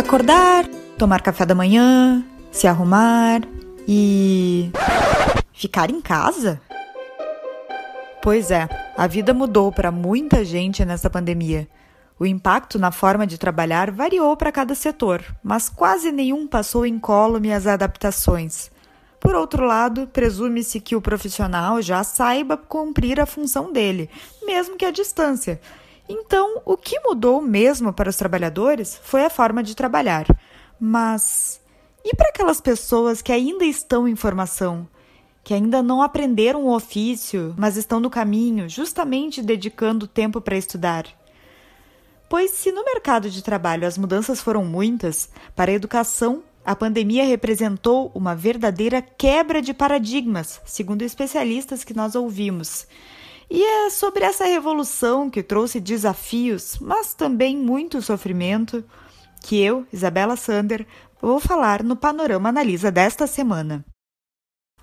Acordar, tomar café da manhã, se arrumar e. ficar em casa? Pois é, a vida mudou para muita gente nessa pandemia. O impacto na forma de trabalhar variou para cada setor, mas quase nenhum passou incólume as adaptações. Por outro lado, presume-se que o profissional já saiba cumprir a função dele, mesmo que à distância. Então, o que mudou mesmo para os trabalhadores foi a forma de trabalhar. Mas e para aquelas pessoas que ainda estão em formação? que ainda não aprenderam o ofício, mas estão no caminho, justamente dedicando tempo para estudar. Pois, se no mercado de trabalho as mudanças foram muitas, para a educação, a pandemia representou uma verdadeira quebra de paradigmas, segundo especialistas que nós ouvimos. E é sobre essa revolução que trouxe desafios, mas também muito sofrimento, que eu, Isabela Sander, vou falar no Panorama Analisa desta semana.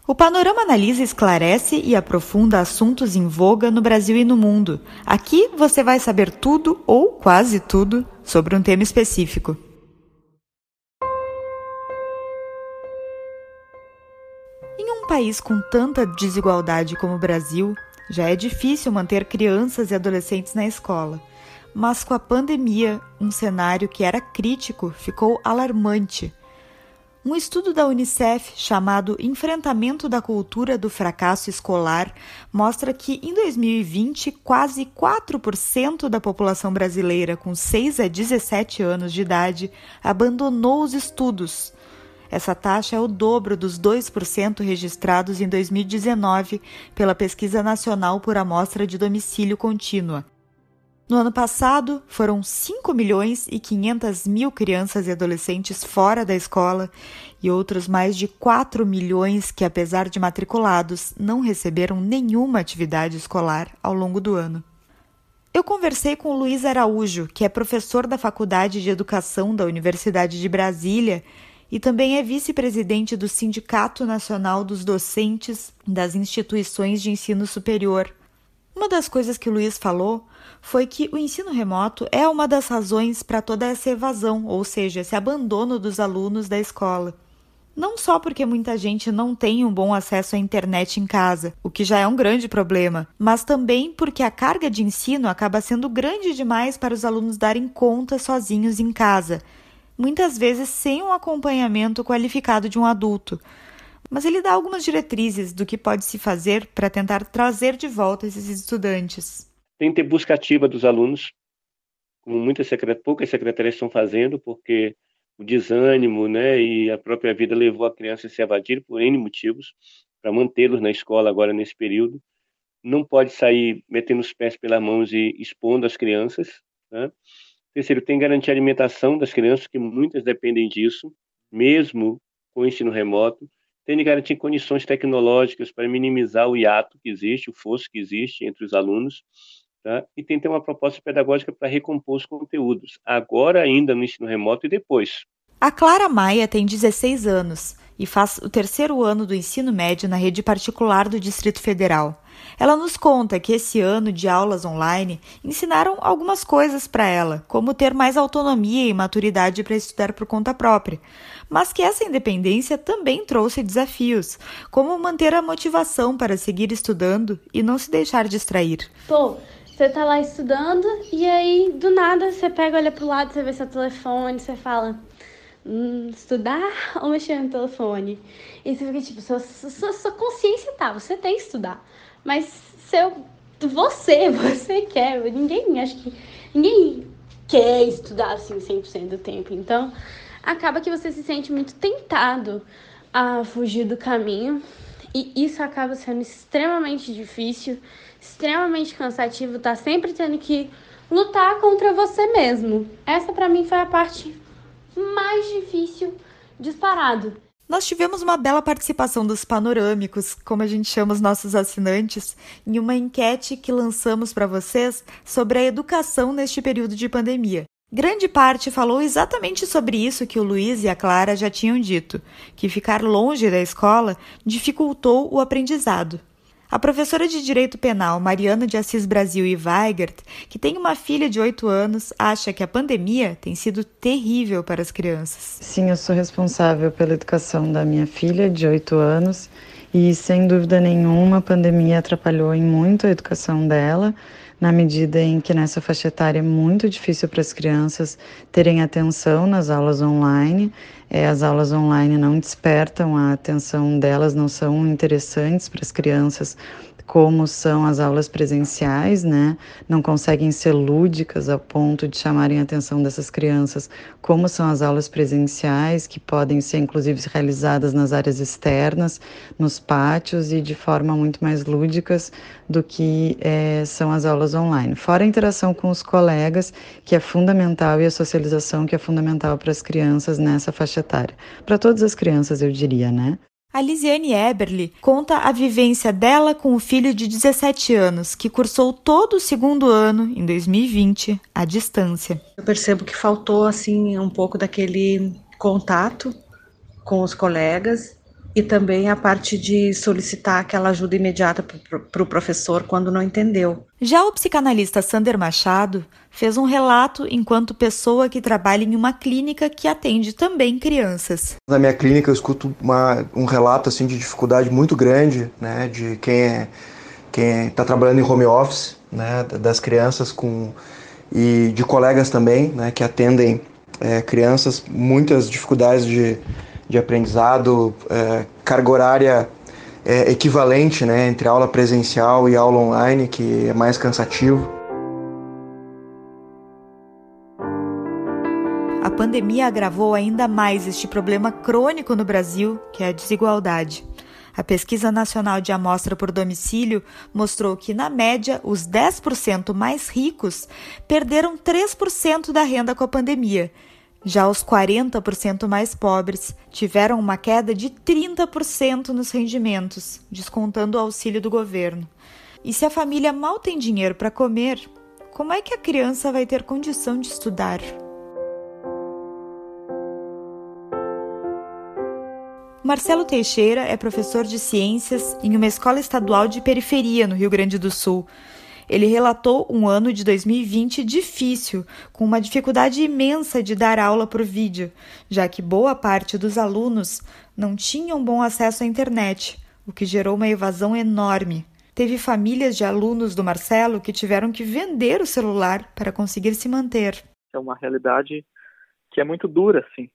O Panorama Analisa esclarece e aprofunda assuntos em voga no Brasil e no mundo. Aqui você vai saber tudo ou quase tudo sobre um tema específico. Em um país com tanta desigualdade como o Brasil, já é difícil manter crianças e adolescentes na escola. Mas com a pandemia, um cenário que era crítico ficou alarmante. Um estudo da Unicef chamado Enfrentamento da Cultura do Fracasso Escolar mostra que em 2020 quase 4% da população brasileira com 6 a 17 anos de idade abandonou os estudos. Essa taxa é o dobro dos 2% registrados em 2019 pela Pesquisa Nacional por Amostra de Domicílio Contínua. No ano passado, foram 5 milhões e 500 mil crianças e adolescentes fora da escola e outros mais de 4 milhões que, apesar de matriculados, não receberam nenhuma atividade escolar ao longo do ano. Eu conversei com Luiz Araújo, que é professor da Faculdade de Educação da Universidade de Brasília e também é vice-presidente do Sindicato Nacional dos Docentes das Instituições de Ensino Superior. Uma das coisas que o Luiz falou foi que o ensino remoto é uma das razões para toda essa evasão, ou seja, esse abandono dos alunos da escola. Não só porque muita gente não tem um bom acesso à internet em casa, o que já é um grande problema, mas também porque a carga de ensino acaba sendo grande demais para os alunos darem conta sozinhos em casa, muitas vezes sem um acompanhamento qualificado de um adulto mas ele dá algumas diretrizes do que pode se fazer para tentar trazer de volta esses estudantes. Tem que ter busca ativa dos alunos, como muitas secret... poucas secretarias estão fazendo, porque o desânimo né, e a própria vida levou a criança a se evadir por N motivos, para mantê-los na escola agora nesse período. Não pode sair metendo os pés pelas mãos e expondo as crianças. Né? Terceiro, tem garantir a alimentação das crianças, que muitas dependem disso, mesmo com o ensino remoto tem de garantir condições tecnológicas para minimizar o hiato que existe, o fosso que existe entre os alunos, tá? e tem que ter uma proposta pedagógica para recompor os conteúdos, agora ainda no ensino remoto e depois. A Clara Maia tem 16 anos e faz o terceiro ano do ensino médio na rede particular do Distrito Federal. Ela nos conta que esse ano de aulas online ensinaram algumas coisas para ela, como ter mais autonomia e maturidade para estudar por conta própria, mas que essa independência também trouxe desafios, como manter a motivação para seguir estudando e não se deixar distrair. Pô, você tá lá estudando e aí do nada você pega, olha pro lado, você vê seu telefone, você fala hum, estudar ou mexer no telefone. E você fica tipo, sua, sua, sua consciência tá, você tem que estudar. Mas seu, você, você quer, ninguém, acho que ninguém quer estudar assim 100% do tempo. Então, acaba que você se sente muito tentado a fugir do caminho e isso acaba sendo extremamente difícil, extremamente cansativo, tá sempre tendo que lutar contra você mesmo. Essa para mim foi a parte mais difícil disparado. Nós tivemos uma bela participação dos panorâmicos, como a gente chama os nossos assinantes, em uma enquete que lançamos para vocês sobre a educação neste período de pandemia. Grande parte falou exatamente sobre isso que o Luiz e a Clara já tinham dito, que ficar longe da escola dificultou o aprendizado. A professora de Direito Penal Mariana de Assis Brasil e Weigert, que tem uma filha de 8 anos, acha que a pandemia tem sido terrível para as crianças. Sim, eu sou responsável pela educação da minha filha de 8 anos e, sem dúvida nenhuma, a pandemia atrapalhou em muito a educação dela na medida em que nessa faixa etária é muito difícil para as crianças terem atenção nas aulas online. É, as aulas online não despertam a atenção delas, não são interessantes para as crianças como são as aulas presenciais, né? Não conseguem ser lúdicas a ponto de chamarem a atenção dessas crianças, como são as aulas presenciais, que podem ser inclusive realizadas nas áreas externas, nos pátios e de forma muito mais lúdicas do que é, são as aulas online. Fora a interação com os colegas, que é fundamental, e a socialização, que é fundamental para as crianças nessa faixa etária. Para todas as crianças, eu diria, né? A Lisiane Eberly conta a vivência dela com o filho de 17 anos, que cursou todo o segundo ano, em 2020, à distância. Eu percebo que faltou assim um pouco daquele contato com os colegas e também a parte de solicitar aquela ajuda imediata para o professor quando não entendeu. Já o psicanalista Sander Machado fez um relato enquanto pessoa que trabalha em uma clínica que atende também crianças. Na minha clínica eu escuto uma, um relato assim de dificuldade muito grande, né, de quem é quem está trabalhando em home office, né, das crianças com e de colegas também, né, que atendem é, crianças, muitas dificuldades de de aprendizado, é, carga horária é, equivalente né, entre aula presencial e aula online, que é mais cansativo. A pandemia agravou ainda mais este problema crônico no Brasil, que é a desigualdade. A Pesquisa Nacional de Amostra por Domicílio mostrou que, na média, os 10% mais ricos perderam 3% da renda com a pandemia já os 40% mais pobres tiveram uma queda de 30% nos rendimentos, descontando o auxílio do governo. E se a família mal tem dinheiro para comer, como é que a criança vai ter condição de estudar? Marcelo Teixeira é professor de ciências em uma escola estadual de periferia no Rio Grande do Sul ele relatou um ano de 2020 difícil, com uma dificuldade imensa de dar aula por vídeo, já que boa parte dos alunos não tinham bom acesso à internet, o que gerou uma evasão enorme. Teve famílias de alunos do Marcelo que tiveram que vender o celular para conseguir se manter. É uma realidade que é muito dura, sim.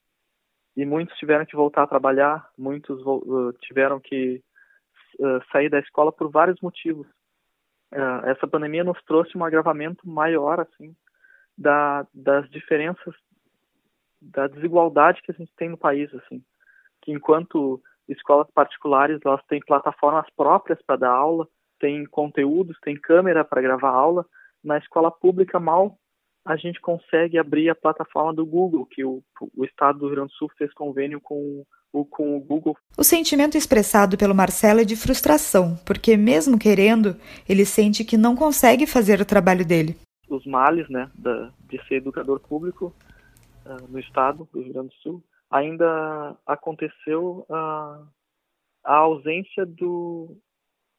E muitos tiveram que voltar a trabalhar, muitos uh, tiveram que uh, sair da escola por vários motivos uh, essa pandemia nos trouxe um agravamento maior assim da, das diferenças da desigualdade que a gente tem no país assim. Que enquanto escolas particulares elas têm plataformas próprias para dar aula tem conteúdos tem câmera para gravar aula na escola pública mal a gente consegue abrir a plataforma do Google que o, o estado do Rio Grande do Sul fez convênio com o, com o Google. O sentimento expressado pelo Marcelo é de frustração, porque mesmo querendo, ele sente que não consegue fazer o trabalho dele. Os males, né, da, de ser educador público uh, no estado do Rio Grande do Sul, ainda aconteceu uh, a ausência do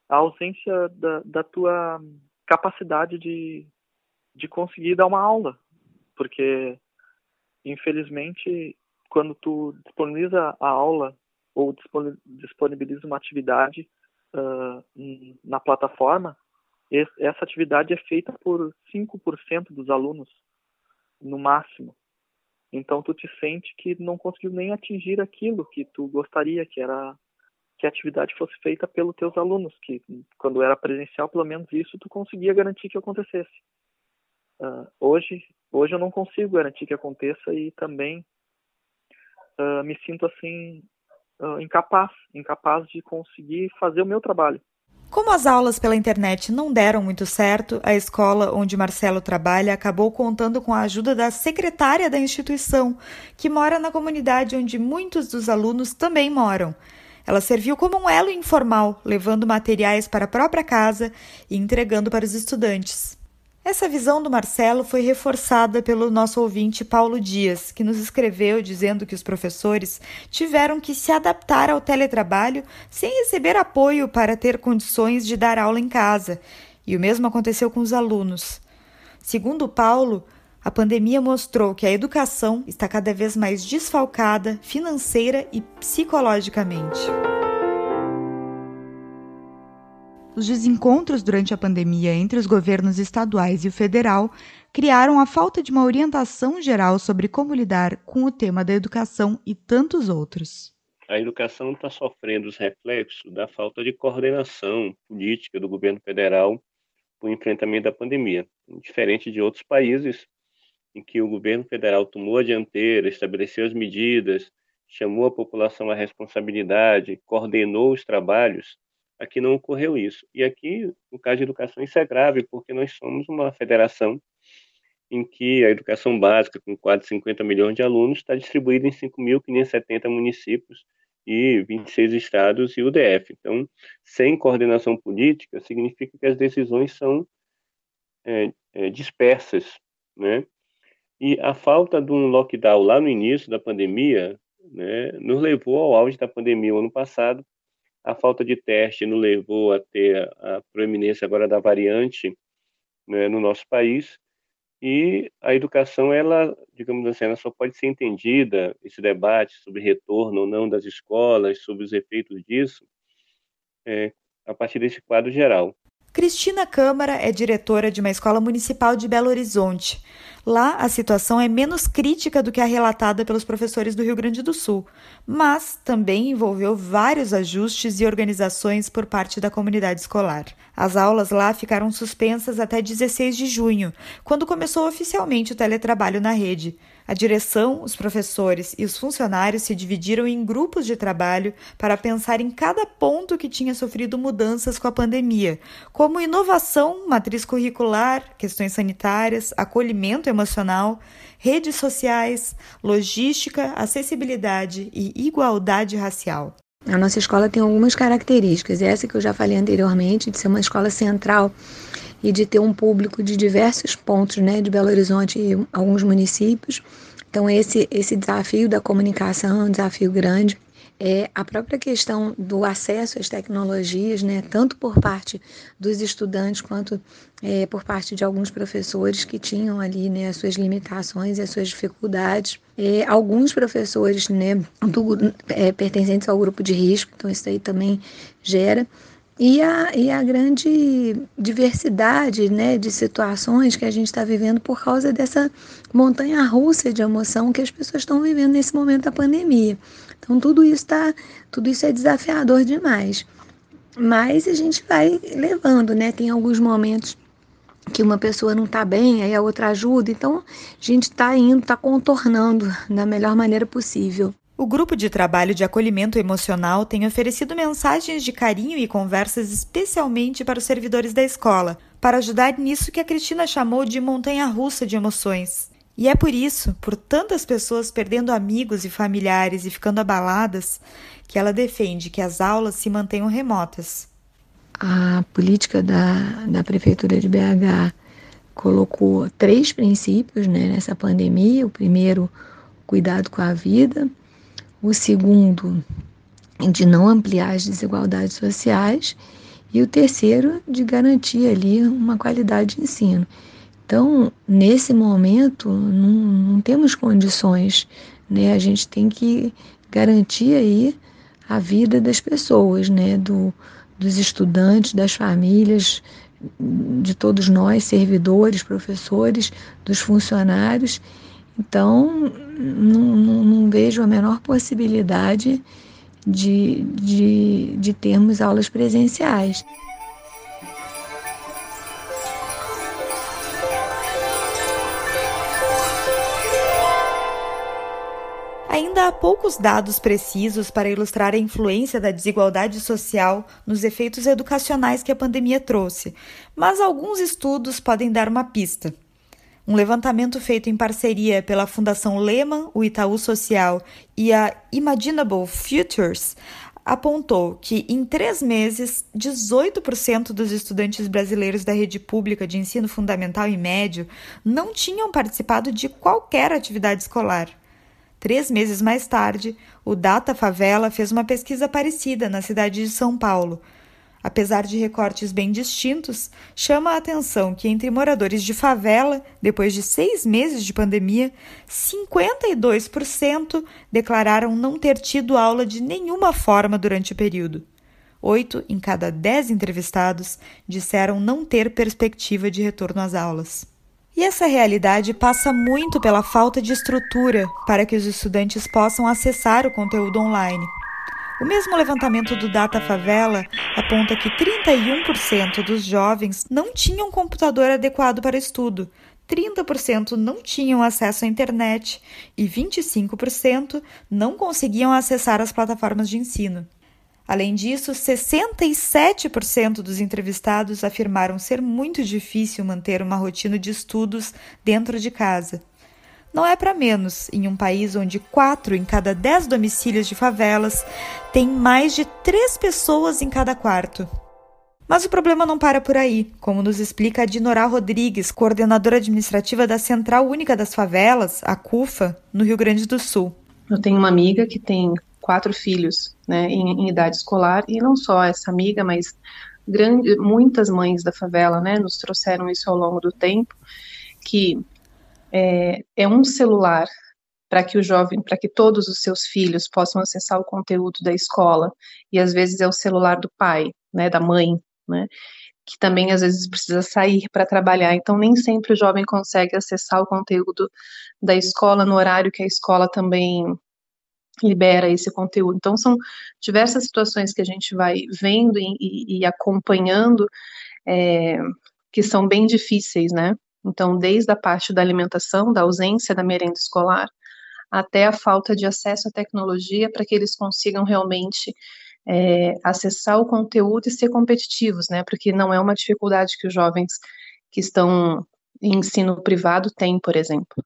a ausência da, da tua capacidade de, de conseguir dar uma aula, porque infelizmente quando tu disponibiliza a aula ou disponibiliza uma atividade uh, na plataforma, essa atividade é feita por 5% dos alunos, no máximo. Então tu te sente que não conseguiu nem atingir aquilo que tu gostaria, que era que a atividade fosse feita pelos teus alunos, que quando era presencial, pelo menos isso tu conseguia garantir que acontecesse. Uh, hoje, hoje eu não consigo garantir que aconteça e também uh, me sinto assim uh, incapaz, incapaz de conseguir fazer o meu trabalho. Como as aulas pela internet não deram muito certo, a escola onde Marcelo trabalha acabou contando com a ajuda da secretária da instituição, que mora na comunidade onde muitos dos alunos também moram. Ela serviu como um elo informal, levando materiais para a própria casa e entregando para os estudantes. Essa visão do Marcelo foi reforçada pelo nosso ouvinte Paulo Dias, que nos escreveu dizendo que os professores tiveram que se adaptar ao teletrabalho sem receber apoio para ter condições de dar aula em casa. E o mesmo aconteceu com os alunos. Segundo Paulo, a pandemia mostrou que a educação está cada vez mais desfalcada financeira e psicologicamente. Os desencontros durante a pandemia entre os governos estaduais e o federal criaram a falta de uma orientação geral sobre como lidar com o tema da educação e tantos outros. A educação está sofrendo os reflexos da falta de coordenação política do governo federal para o enfrentamento da pandemia, diferente de outros países em que o governo federal tomou a dianteira, estabeleceu as medidas, chamou a população à responsabilidade, coordenou os trabalhos Aqui não ocorreu isso. E aqui, no caso de educação, isso é grave, porque nós somos uma federação em que a educação básica, com quase 50 milhões de alunos, está distribuída em 5.570 municípios e 26 estados e o DF. Então, sem coordenação política, significa que as decisões são é, é, dispersas, né? E a falta de um lockdown lá no início da pandemia, né, nos levou ao auge da pandemia ano passado, a falta de teste nos levou a ter a proeminência agora da variante né, no nosso país. E a educação, ela, digamos assim, ela só pode ser entendida, esse debate sobre retorno ou não das escolas, sobre os efeitos disso, é, a partir desse quadro geral. Cristina Câmara é diretora de uma escola municipal de Belo Horizonte. Lá, a situação é menos crítica do que a relatada pelos professores do Rio Grande do Sul, mas também envolveu vários ajustes e organizações por parte da comunidade escolar. As aulas lá ficaram suspensas até 16 de junho, quando começou oficialmente o teletrabalho na rede. A direção, os professores e os funcionários se dividiram em grupos de trabalho para pensar em cada ponto que tinha sofrido mudanças com a pandemia, como inovação, matriz curricular, questões sanitárias, acolhimento emocional, redes sociais, logística, acessibilidade e igualdade racial. A nossa escola tem algumas características, essa que eu já falei anteriormente, de ser uma escola central e de ter um público de diversos pontos, né, de Belo Horizonte e alguns municípios. Então esse esse desafio da comunicação é um desafio grande. É a própria questão do acesso às tecnologias, né, tanto por parte dos estudantes quanto é, por parte de alguns professores que tinham ali né, as suas limitações e as suas dificuldades. É, alguns professores né, do, é, pertencentes ao grupo de risco, então isso aí também gera e a, e a grande diversidade né, de situações que a gente está vivendo por causa dessa montanha russa de emoção que as pessoas estão vivendo nesse momento da pandemia. Então tudo isso tá, tudo isso é desafiador demais. Mas a gente vai levando, né? Tem alguns momentos que uma pessoa não está bem, aí a outra ajuda. Então a gente está indo, está contornando da melhor maneira possível. O grupo de trabalho de acolhimento emocional tem oferecido mensagens de carinho e conversas especialmente para os servidores da escola, para ajudar nisso que a Cristina chamou de montanha russa de emoções. E é por isso, por tantas pessoas perdendo amigos e familiares e ficando abaladas, que ela defende que as aulas se mantenham remotas. A política da, da Prefeitura de BH colocou três princípios né, nessa pandemia. O primeiro, cuidado com a vida o segundo, de não ampliar as desigualdades sociais, e o terceiro, de garantir ali uma qualidade de ensino. Então, nesse momento, não, não temos condições, né? A gente tem que garantir aí a vida das pessoas, né? Do, dos estudantes, das famílias, de todos nós, servidores, professores, dos funcionários. Então, não, não, não vejo a menor possibilidade de, de, de termos aulas presenciais. Ainda há poucos dados precisos para ilustrar a influência da desigualdade social nos efeitos educacionais que a pandemia trouxe, mas alguns estudos podem dar uma pista. Um levantamento feito em parceria pela Fundação Lehman, o Itaú Social e a Imaginable Futures apontou que, em três meses, 18% dos estudantes brasileiros da rede pública de ensino fundamental e médio não tinham participado de qualquer atividade escolar. Três meses mais tarde, o Data Favela fez uma pesquisa parecida na cidade de São Paulo. Apesar de recortes bem distintos, chama a atenção que entre moradores de favela, depois de seis meses de pandemia, 52% declararam não ter tido aula de nenhuma forma durante o período. Oito em cada dez entrevistados disseram não ter perspectiva de retorno às aulas. E essa realidade passa muito pela falta de estrutura para que os estudantes possam acessar o conteúdo online. O mesmo levantamento do Data Favela aponta que 31% dos jovens não tinham computador adequado para estudo, 30% não tinham acesso à internet e 25% não conseguiam acessar as plataformas de ensino. Além disso, 67% dos entrevistados afirmaram ser muito difícil manter uma rotina de estudos dentro de casa. Não é para menos em um país onde 4 em cada 10 domicílios de favelas têm mais de 3 pessoas em cada quarto. Mas o problema não para por aí, como nos explica a Dinorá Rodrigues, coordenadora administrativa da Central Única das Favelas, a CUFA, no Rio Grande do Sul. Eu tenho uma amiga que tem quatro filhos né, em, em, idade escolar, e não só essa amiga, mas grande, muitas mães da favela né, nos trouxeram isso ao longo do tempo, que é, é um celular para que o jovem, para que todos os seus filhos possam acessar o conteúdo da escola, e às vezes é o celular do pai, né, da mãe, né, que também às vezes precisa sair para trabalhar, então nem sempre o jovem consegue acessar o conteúdo da escola no horário que a escola também libera esse conteúdo. Então, são diversas situações que a gente vai vendo e, e, acompanhando é, que são bem difíceis, né? Então, desde a parte da alimentação, da ausência da merenda escolar, até a falta de acesso à tecnologia para que eles consigam realmente é, acessar o conteúdo e ser competitivos, né? Porque não é uma dificuldade que os jovens que estão em ensino privado têm, por exemplo.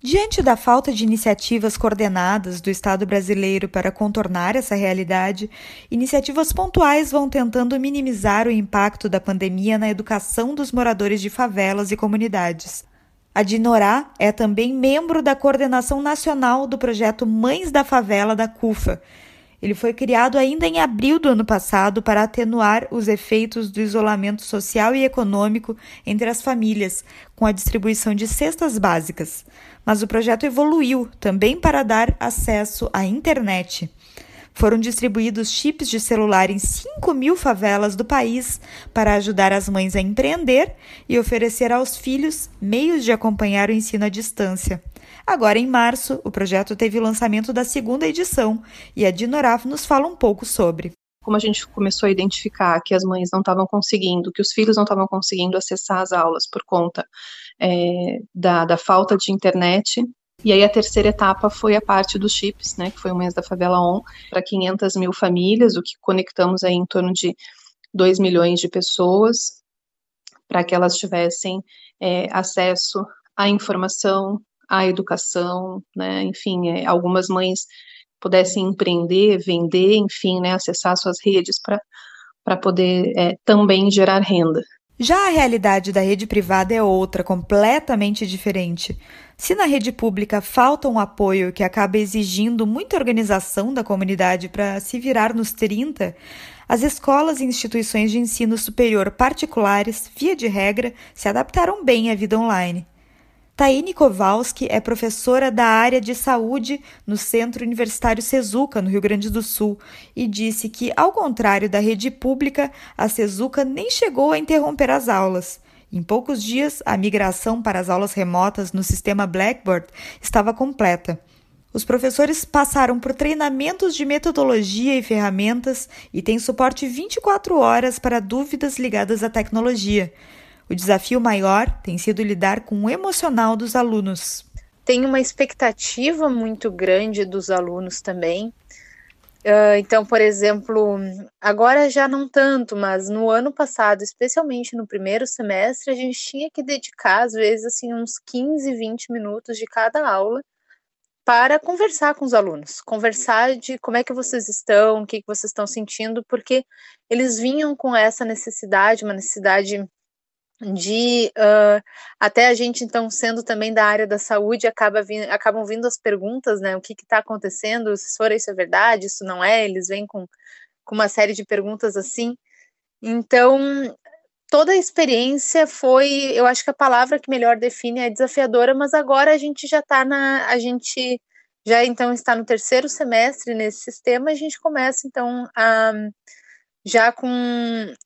Diante da falta de iniciativas coordenadas do Estado brasileiro para contornar essa realidade, iniciativas pontuais vão tentando minimizar o impacto da pandemia na educação dos moradores de favelas e comunidades. A Dinorá é também membro da coordenação nacional do projeto Mães da Favela da CUFA, ele foi criado ainda em abril do ano passado para atenuar os efeitos do isolamento social e econômico entre as famílias, com a distribuição de cestas básicas. Mas o projeto evoluiu também para dar acesso à internet. Foram distribuídos chips de celular em 5 mil favelas do país para ajudar as mães a empreender e oferecer aos filhos meios de acompanhar o ensino à distância. Agora, em março, o projeto teve o lançamento da segunda edição e a Dinoraf nos fala um pouco sobre. Como a gente começou a identificar que as mães não estavam conseguindo, que os filhos não estavam conseguindo acessar as aulas por conta é, da, da falta de internet, e aí a terceira etapa foi a parte dos chips, né, que foi o mês da Favela On, para 500 mil famílias, o que conectamos aí em torno de 2 milhões de pessoas, para que elas tivessem é, acesso à informação, à educação, né, enfim, é, algumas mães pudessem empreender, vender, enfim, né, acessar suas redes para poder é, também gerar renda. Já a realidade da rede privada é outra, completamente diferente. Se na rede pública falta um apoio que acaba exigindo muita organização da comunidade para se virar nos 30, as escolas e instituições de ensino superior particulares, via de regra, se adaptaram bem à vida online. Taine Kowalski é professora da área de saúde no Centro Universitário Sezuca, no Rio Grande do Sul, e disse que, ao contrário da rede pública, a Sezuca nem chegou a interromper as aulas. Em poucos dias, a migração para as aulas remotas no sistema Blackboard estava completa. Os professores passaram por treinamentos de metodologia e ferramentas e têm suporte 24 horas para dúvidas ligadas à tecnologia. O desafio maior tem sido lidar com o emocional dos alunos. Tem uma expectativa muito grande dos alunos também. Uh, então, por exemplo, agora já não tanto, mas no ano passado, especialmente no primeiro semestre, a gente tinha que dedicar, às vezes, assim, uns 15, 20 minutos de cada aula para conversar com os alunos, conversar de como é que vocês estão, o que, que vocês estão sentindo, porque eles vinham com essa necessidade, uma necessidade de uh, até a gente então sendo também da área da saúde acaba vindo, acabam vindo as perguntas, né? O que está acontecendo? Se for isso é verdade? Isso não é? Eles vêm com, com uma série de perguntas assim. Então toda a experiência foi, eu acho que a palavra que melhor define é desafiadora, mas agora a gente já está na, a gente já então está no terceiro semestre nesse sistema, a gente começa então a já com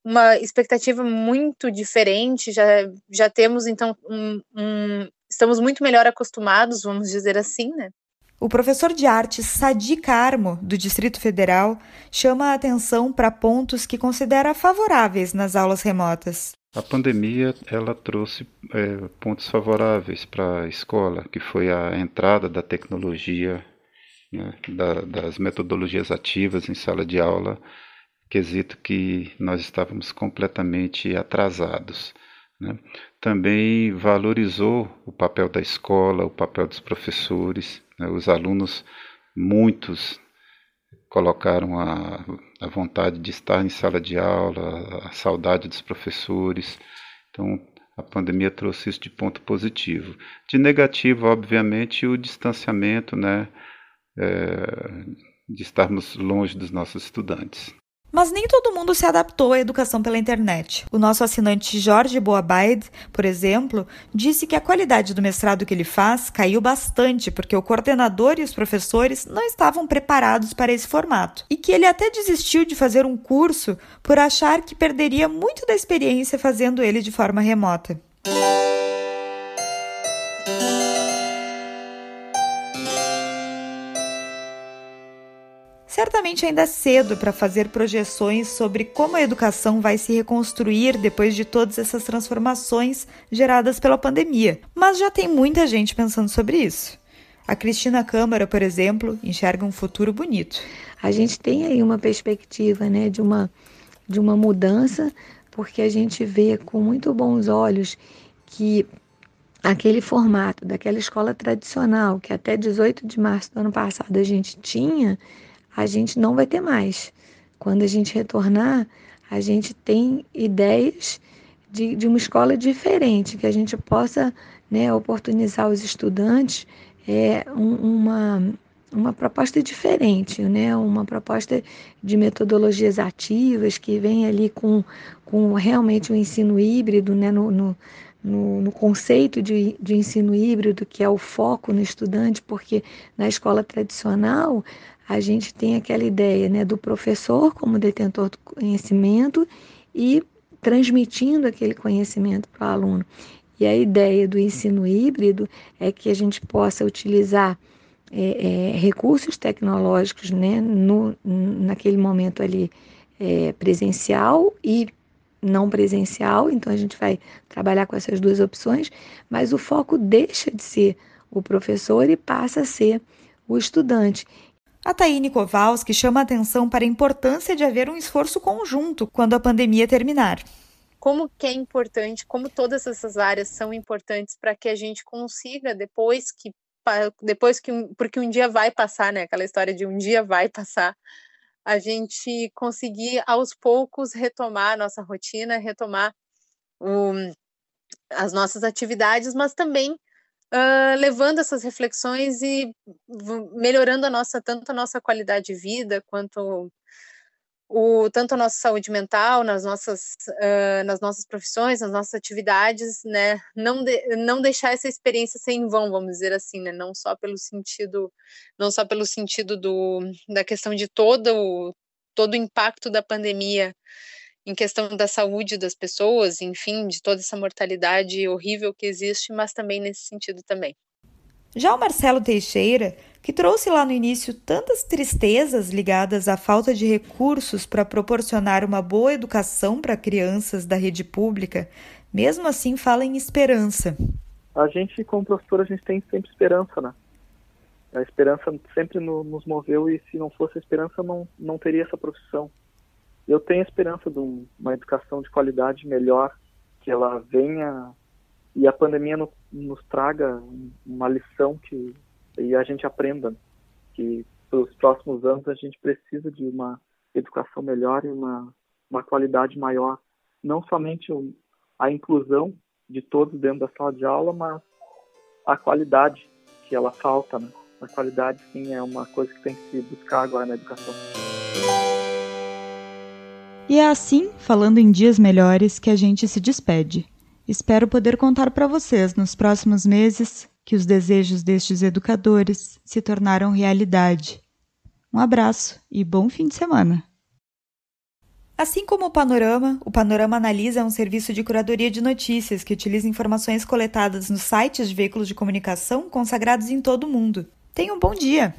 uma expectativa muito diferente, já, já temos então um, um, estamos muito melhor acostumados, vamos dizer assim, né? O professor de artes Sadi Carmo, do Distrito Federal, chama a atenção para pontos que considera favoráveis nas aulas remotas. A pandemia ela trouxe é, pontos favoráveis para a escola, que foi a entrada da tecnologia, né, da, das metodologias ativas em sala de aula, quesito que nós estávamos completamente atrasados. Né? Também valorizou o papel da escola, o papel dos professores, né, os alunos, muitos colocaram a, a vontade de estar em sala de aula, a saudade dos professores. Então, a pandemia trouxe isso de ponto positivo. De negativo, obviamente, o distanciamento, né, é, de estarmos longe dos nossos estudantes. Mas nem todo mundo se adaptou à educação pela internet. O nosso assinante Jorge Boabaid, por exemplo, disse que a qualidade do mestrado que ele faz caiu bastante porque o coordenador e os professores não estavam preparados para esse formato. E que ele até desistiu de fazer um curso por achar que perderia muito da experiência fazendo ele de forma remota. Certamente ainda é cedo para fazer projeções sobre como a educação vai se reconstruir depois de todas essas transformações geradas pela pandemia, mas já tem muita gente pensando sobre isso. A Cristina Câmara, por exemplo, enxerga um futuro bonito. A gente tem aí uma perspectiva né, de, uma, de uma mudança, porque a gente vê com muito bons olhos que aquele formato daquela escola tradicional que até 18 de março do ano passado a gente tinha, a gente não vai ter mais. Quando a gente retornar, a gente tem ideias de, de uma escola diferente, que a gente possa né, oportunizar os estudantes é, um, uma, uma proposta diferente, né? uma proposta de metodologias ativas que vem ali com, com realmente o um ensino híbrido, né? no, no, no, no conceito de, de ensino híbrido, que é o foco no estudante, porque na escola tradicional a gente tem aquela ideia né, do professor como detentor do conhecimento e transmitindo aquele conhecimento para o aluno. E a ideia do ensino híbrido é que a gente possa utilizar é, é, recursos tecnológicos né, no, naquele momento ali é, presencial e não presencial, então a gente vai trabalhar com essas duas opções, mas o foco deixa de ser o professor e passa a ser o estudante. A Taine Kowalski chama a atenção para a importância de haver um esforço conjunto quando a pandemia terminar. Como que é importante, como todas essas áreas são importantes para que a gente consiga, depois que, depois que, porque um dia vai passar, né? Aquela história de um dia vai passar, a gente conseguir aos poucos retomar a nossa rotina, retomar as nossas atividades, mas também uh, levando essas reflexões e melhorando a nossa tanto a nossa qualidade de vida quanto o, tanto a nossa saúde mental nas nossas uh, nas nossas profissões nas nossas atividades né? Não de, não deixar essa experiência ser em vão vamos dizer assim né? Não só pelo sentido não só pelo sentido do da questão de todo o, todo o impacto da pandemia em questão da saúde das pessoas, enfim, de toda essa mortalidade horrível que existe, mas também nesse sentido também. Já o Marcelo Teixeira, que trouxe lá no início tantas tristezas ligadas à falta de recursos para proporcionar uma boa educação para crianças da rede pública, mesmo assim fala em esperança. A gente, como professor, a gente tem sempre esperança, né? A esperança sempre nos moveu e se não fosse a esperança, não, não teria essa profissão eu tenho esperança de uma educação de qualidade melhor, que ela venha e a pandemia no, nos traga uma lição que e a gente aprenda que pelos próximos anos a gente precisa de uma educação melhor e uma, uma qualidade maior, não somente a inclusão de todos dentro da sala de aula, mas a qualidade que ela falta, né? A qualidade, sim, é uma coisa que tem que se buscar agora na educação. E é assim, falando em dias melhores, que a gente se despede. Espero poder contar para vocês nos próximos meses que os desejos destes educadores se tornaram realidade. Um abraço e bom fim de semana! Assim como o Panorama, o Panorama Analisa é um serviço de curadoria de notícias que utiliza informações coletadas nos sites de veículos de comunicação consagrados em todo o mundo. Tenha um bom dia!